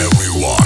everyone.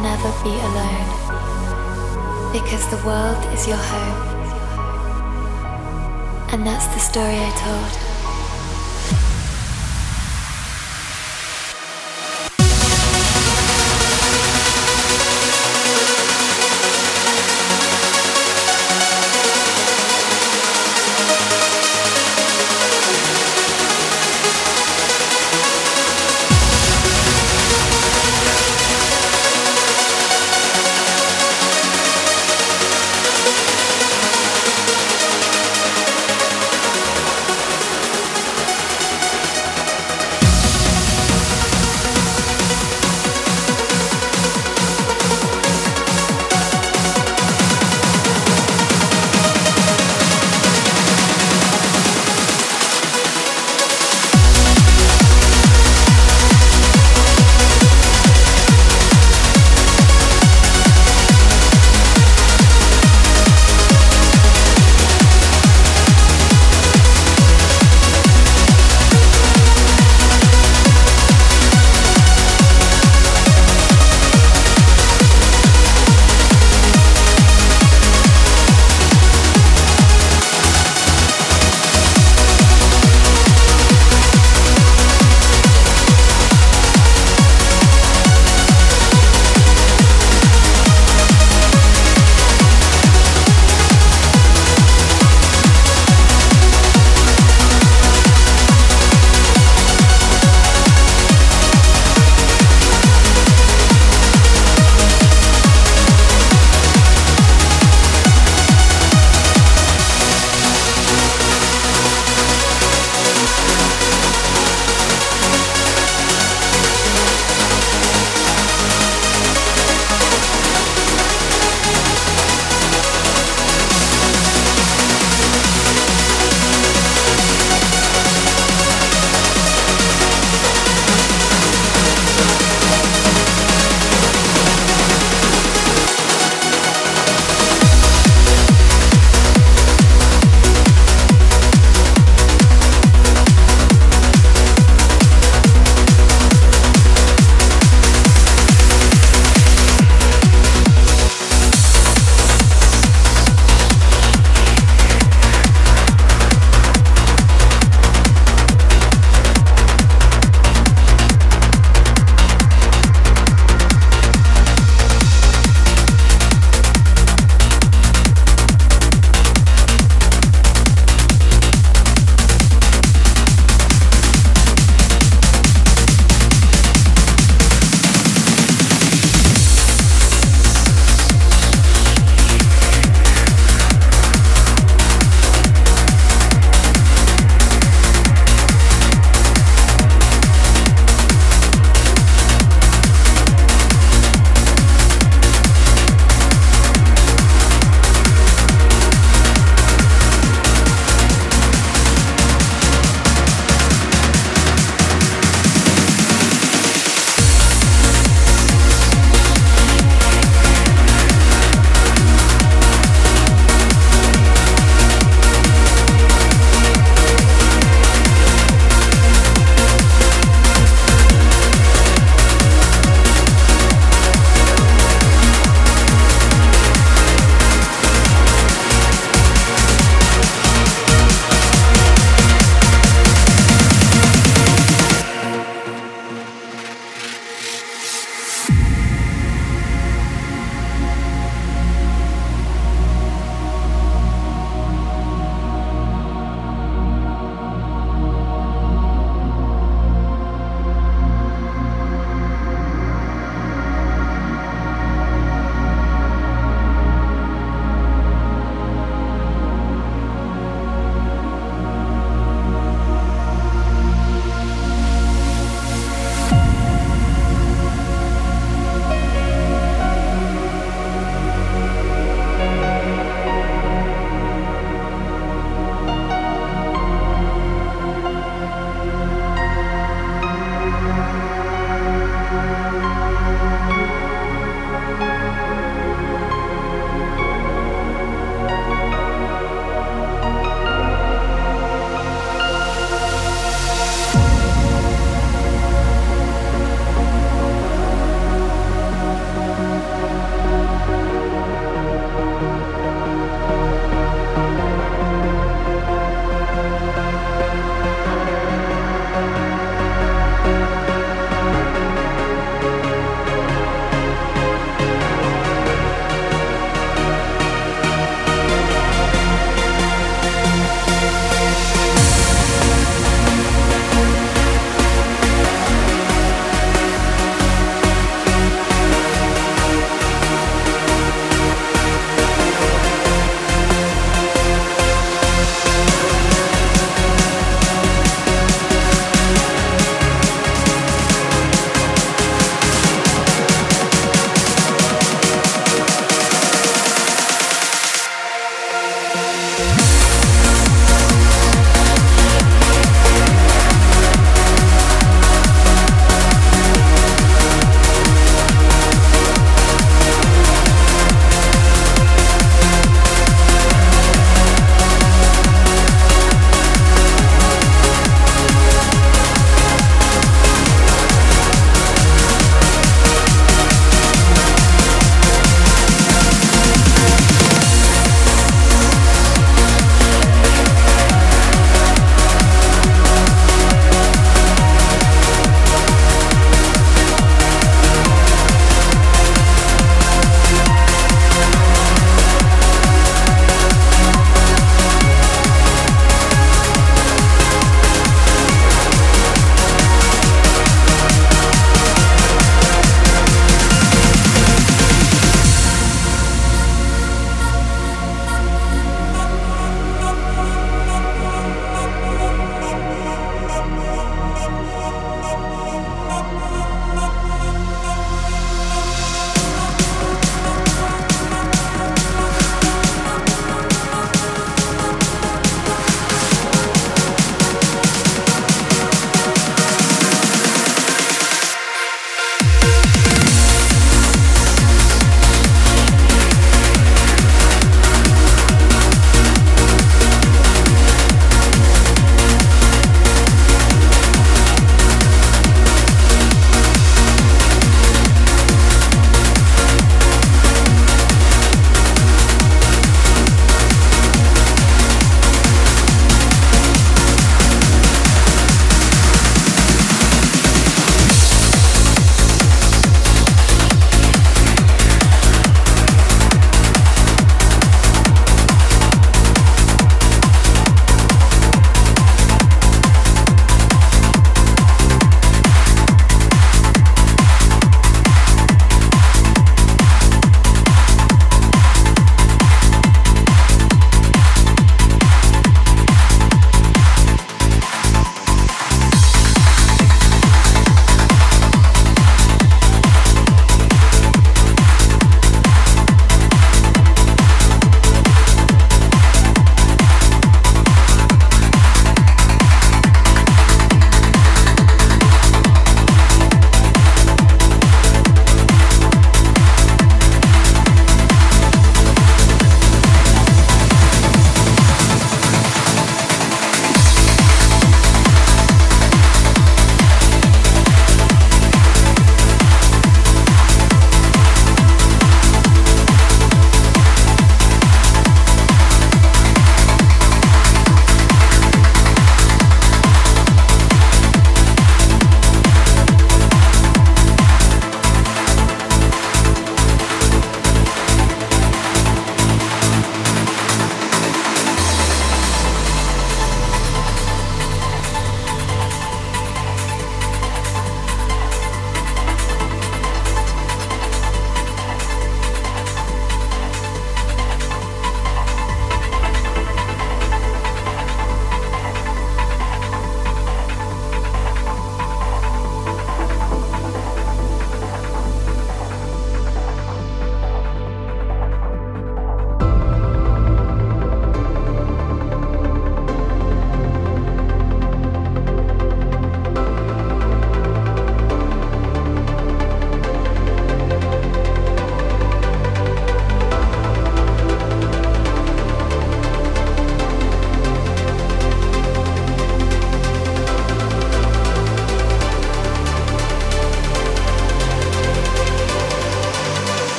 Never be alone. Because the world is your home. And that's the story I told.